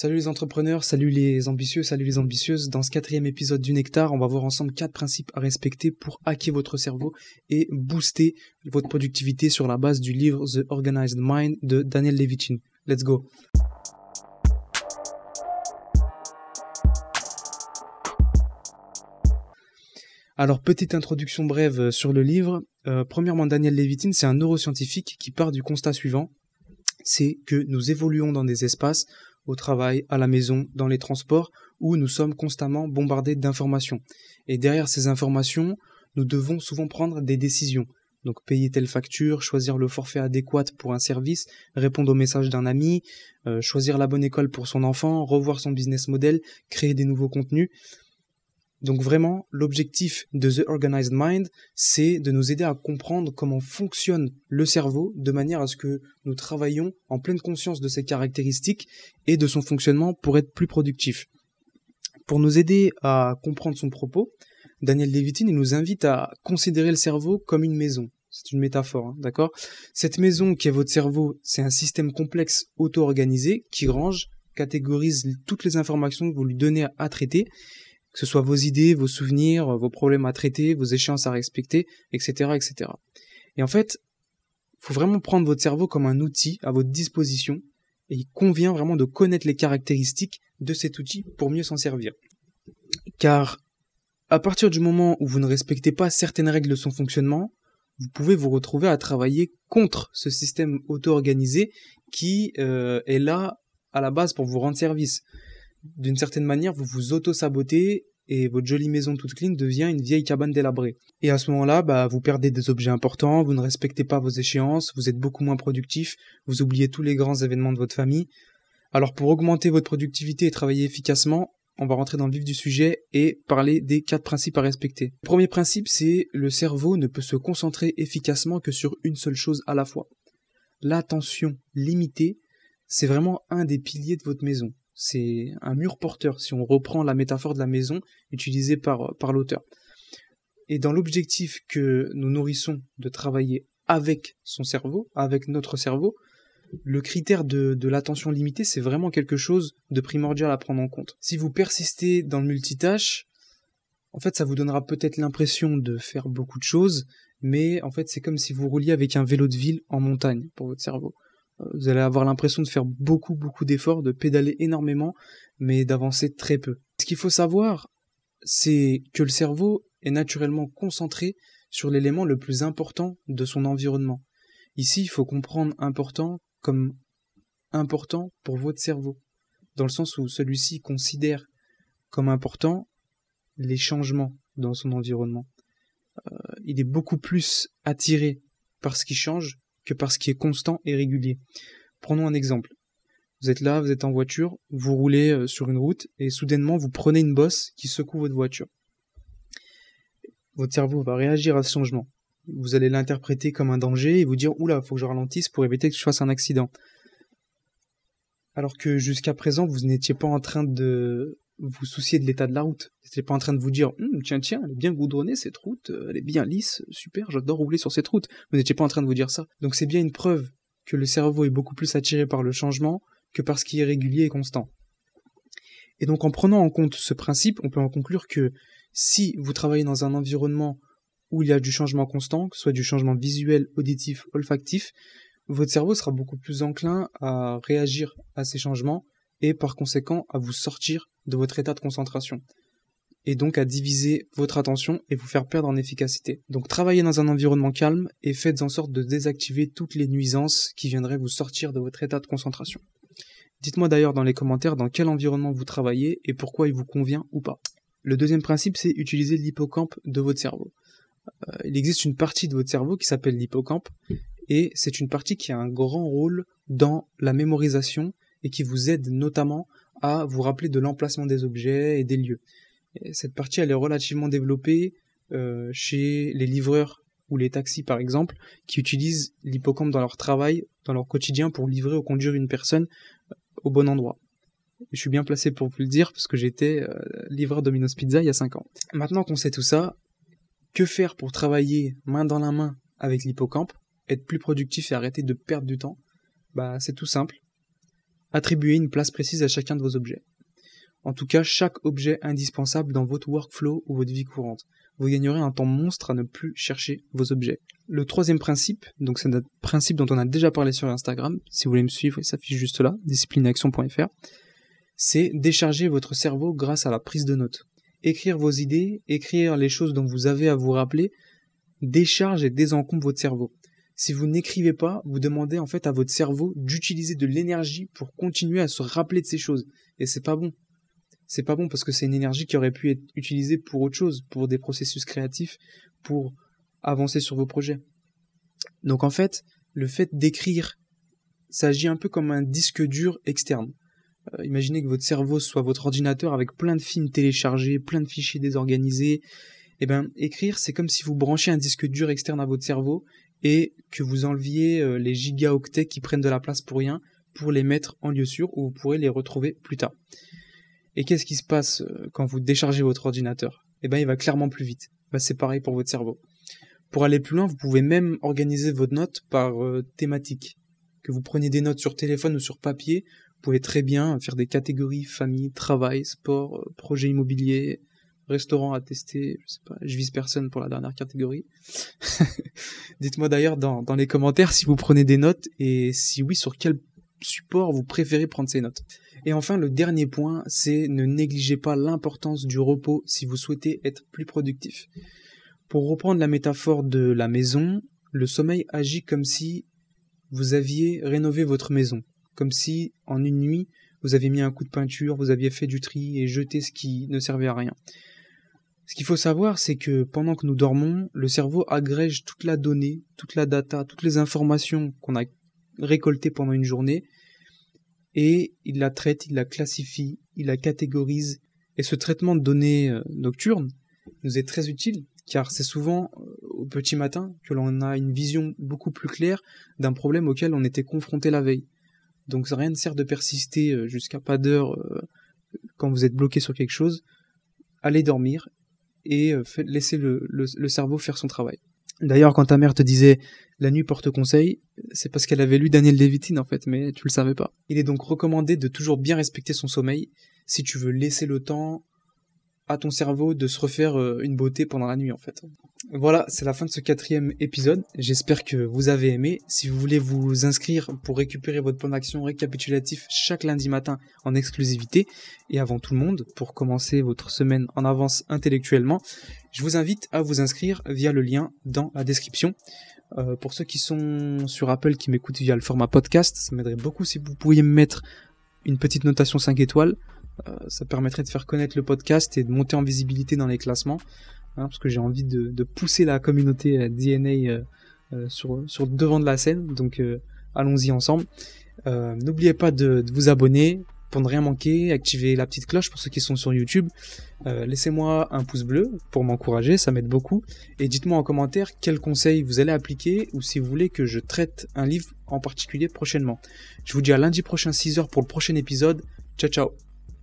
Salut les entrepreneurs, salut les ambitieux, salut les ambitieuses. Dans ce quatrième épisode du Nectar, on va voir ensemble quatre principes à respecter pour hacker votre cerveau et booster votre productivité sur la base du livre The Organized Mind de Daniel Levitine. Let's go. Alors, petite introduction brève sur le livre. Euh, premièrement, Daniel Levitine, c'est un neuroscientifique qui part du constat suivant, c'est que nous évoluons dans des espaces au travail, à la maison, dans les transports, où nous sommes constamment bombardés d'informations. Et derrière ces informations, nous devons souvent prendre des décisions. Donc payer telle facture, choisir le forfait adéquat pour un service, répondre au message d'un ami, euh, choisir la bonne école pour son enfant, revoir son business model, créer des nouveaux contenus. Donc vraiment, l'objectif de The Organized Mind, c'est de nous aider à comprendre comment fonctionne le cerveau de manière à ce que nous travaillions en pleine conscience de ses caractéristiques et de son fonctionnement pour être plus productif. Pour nous aider à comprendre son propos, Daniel Levitine nous invite à considérer le cerveau comme une maison. C'est une métaphore, hein, d'accord? Cette maison qui est votre cerveau, c'est un système complexe auto-organisé qui range, catégorise toutes les informations que vous lui donnez à traiter que ce soit vos idées, vos souvenirs, vos problèmes à traiter, vos échéances à respecter, etc., etc. Et en fait, faut vraiment prendre votre cerveau comme un outil à votre disposition, et il convient vraiment de connaître les caractéristiques de cet outil pour mieux s'en servir. Car à partir du moment où vous ne respectez pas certaines règles de son fonctionnement, vous pouvez vous retrouver à travailler contre ce système auto-organisé qui euh, est là à la base pour vous rendre service d'une certaine manière, vous vous auto-sabotez et votre jolie maison toute clean devient une vieille cabane délabrée. Et à ce moment-là, bah, vous perdez des objets importants, vous ne respectez pas vos échéances, vous êtes beaucoup moins productif, vous oubliez tous les grands événements de votre famille. Alors pour augmenter votre productivité et travailler efficacement, on va rentrer dans le vif du sujet et parler des quatre principes à respecter. Premier principe, c'est le cerveau ne peut se concentrer efficacement que sur une seule chose à la fois. L'attention limitée, c'est vraiment un des piliers de votre maison c'est un mur porteur, si on reprend la métaphore de la maison utilisée par, par l'auteur. Et dans l'objectif que nous nourrissons de travailler avec son cerveau, avec notre cerveau, le critère de, de l'attention limitée, c'est vraiment quelque chose de primordial à prendre en compte. Si vous persistez dans le multitâche, en fait, ça vous donnera peut-être l'impression de faire beaucoup de choses, mais en fait, c'est comme si vous rouliez avec un vélo de ville en montagne pour votre cerveau. Vous allez avoir l'impression de faire beaucoup, beaucoup d'efforts, de pédaler énormément, mais d'avancer très peu. Ce qu'il faut savoir, c'est que le cerveau est naturellement concentré sur l'élément le plus important de son environnement. Ici, il faut comprendre important comme important pour votre cerveau, dans le sens où celui-ci considère comme important les changements dans son environnement. Euh, il est beaucoup plus attiré par ce qui change que par ce qui est constant et régulier. Prenons un exemple. Vous êtes là, vous êtes en voiture, vous roulez euh, sur une route et soudainement vous prenez une bosse qui secoue votre voiture. Votre cerveau va réagir à ce changement. Vous allez l'interpréter comme un danger et vous dire oula, faut que je ralentisse pour éviter que je fasse un accident. Alors que jusqu'à présent, vous n'étiez pas en train de vous soucier de l'état de la route. Vous n'étiez pas en train de vous dire hum, tiens, tiens, elle est bien goudronnée cette route, euh, elle est bien lisse, super, j'adore rouler sur cette route. Vous n'étiez pas en train de vous dire ça. Donc c'est bien une preuve que le cerveau est beaucoup plus attiré par le changement que par ce qui est régulier et constant. Et donc en prenant en compte ce principe, on peut en conclure que si vous travaillez dans un environnement où il y a du changement constant, que ce soit du changement visuel, auditif, olfactif, votre cerveau sera beaucoup plus enclin à réagir à ces changements et par conséquent à vous sortir de votre état de concentration et donc à diviser votre attention et vous faire perdre en efficacité. Donc travaillez dans un environnement calme et faites en sorte de désactiver toutes les nuisances qui viendraient vous sortir de votre état de concentration. Dites-moi d'ailleurs dans les commentaires dans quel environnement vous travaillez et pourquoi il vous convient ou pas. Le deuxième principe, c'est utiliser l'hippocampe de votre cerveau. Euh, il existe une partie de votre cerveau qui s'appelle l'hippocampe et c'est une partie qui a un grand rôle dans la mémorisation et qui vous aide notamment à vous rappeler de l'emplacement des objets et des lieux. cette partie, elle est relativement développée euh, chez les livreurs ou les taxis, par exemple, qui utilisent l'hippocampe dans leur travail, dans leur quotidien, pour livrer ou conduire une personne euh, au bon endroit. Je suis bien placé pour vous le dire, parce que j'étais euh, livreur Domino's Pizza il y a 5 ans. Maintenant qu'on sait tout ça, que faire pour travailler main dans la main avec l'hippocampe, être plus productif et arrêter de perdre du temps? Bah, c'est tout simple Attribuez une place précise à chacun de vos objets. En tout cas, chaque objet indispensable dans votre workflow ou votre vie courante. Vous gagnerez un temps monstre à ne plus chercher vos objets. Le troisième principe, donc c'est notre principe dont on a déjà parlé sur Instagram, si vous voulez me suivre, il s'affiche juste là, disciplineaction.fr, c'est décharger votre cerveau grâce à la prise de notes. Écrire vos idées, écrire les choses dont vous avez à vous rappeler, décharge et désencombre votre cerveau. Si vous n'écrivez pas, vous demandez en fait à votre cerveau d'utiliser de l'énergie pour continuer à se rappeler de ces choses. Et c'est pas bon. C'est pas bon parce que c'est une énergie qui aurait pu être utilisée pour autre chose, pour des processus créatifs, pour avancer sur vos projets. Donc en fait, le fait d'écrire, ça agit un peu comme un disque dur externe. Euh, imaginez que votre cerveau soit votre ordinateur avec plein de films téléchargés, plein de fichiers désorganisés. Eh bien, écrire, c'est comme si vous branchez un disque dur externe à votre cerveau et que vous enleviez euh, les gigaoctets qui prennent de la place pour rien pour les mettre en lieu sûr où vous pourrez les retrouver plus tard. Et qu'est-ce qui se passe euh, quand vous déchargez votre ordinateur? Eh bien, il va clairement plus vite. Bah, c'est pareil pour votre cerveau. Pour aller plus loin, vous pouvez même organiser votre note par thématique. Que vous preniez des notes sur téléphone ou sur papier, vous pouvez très bien faire des catégories famille, travail, sport, euh, projet immobilier, restaurant à tester, je sais pas, je vise personne pour la dernière catégorie. Dites-moi d'ailleurs dans, dans les commentaires si vous prenez des notes et si oui, sur quel support vous préférez prendre ces notes. Et enfin, le dernier point, c'est ne négligez pas l'importance du repos si vous souhaitez être plus productif. Pour reprendre la métaphore de la maison, le sommeil agit comme si vous aviez rénové votre maison comme si en une nuit vous aviez mis un coup de peinture, vous aviez fait du tri et jeté ce qui ne servait à rien. Ce qu'il faut savoir, c'est que pendant que nous dormons, le cerveau agrège toute la donnée, toute la data, toutes les informations qu'on a récoltées pendant une journée, et il la traite, il la classifie, il la catégorise. Et ce traitement de données euh, nocturnes nous est très utile, car c'est souvent euh, au petit matin que l'on a une vision beaucoup plus claire d'un problème auquel on était confronté la veille. Donc rien ne sert de persister euh, jusqu'à pas d'heure quand vous êtes bloqué sur quelque chose. Allez dormir et euh, laissez le, le, cerveau faire son travail. D'ailleurs, quand ta mère te disait la nuit porte conseil, c'est parce qu'elle avait lu Daniel Levitine en fait, mais tu le savais pas. Il est donc recommandé de toujours bien respecter son sommeil si tu veux laisser le temps à ton cerveau de se refaire euh, une beauté pendant la nuit en fait. Voilà, c'est la fin de ce quatrième épisode. J'espère que vous avez aimé. Si vous voulez vous inscrire pour récupérer votre plan d'action récapitulatif chaque lundi matin en exclusivité et avant tout le monde pour commencer votre semaine en avance intellectuellement, je vous invite à vous inscrire via le lien dans la description. Euh, pour ceux qui sont sur Apple qui m'écoutent via le format podcast, ça m'aiderait beaucoup si vous pouviez me mettre une petite notation 5 étoiles ça permettrait de faire connaître le podcast et de monter en visibilité dans les classements, hein, parce que j'ai envie de, pousser la communauté euh, DNA euh, sur, devant de la scène, donc allons-y ensemble. N'oubliez pas de, vous abonner pour ne rien manquer, activez la petite cloche pour ceux qui sont sur YouTube. Laissez-moi un pouce bleu pour m'encourager, ça m'aide beaucoup. Et dites-moi en commentaire quels conseils vous allez appliquer ou si vous voulez que je traite un livre en particulier prochainement. Je vous dis à lundi prochain 6h pour le prochain épisode. Ciao ciao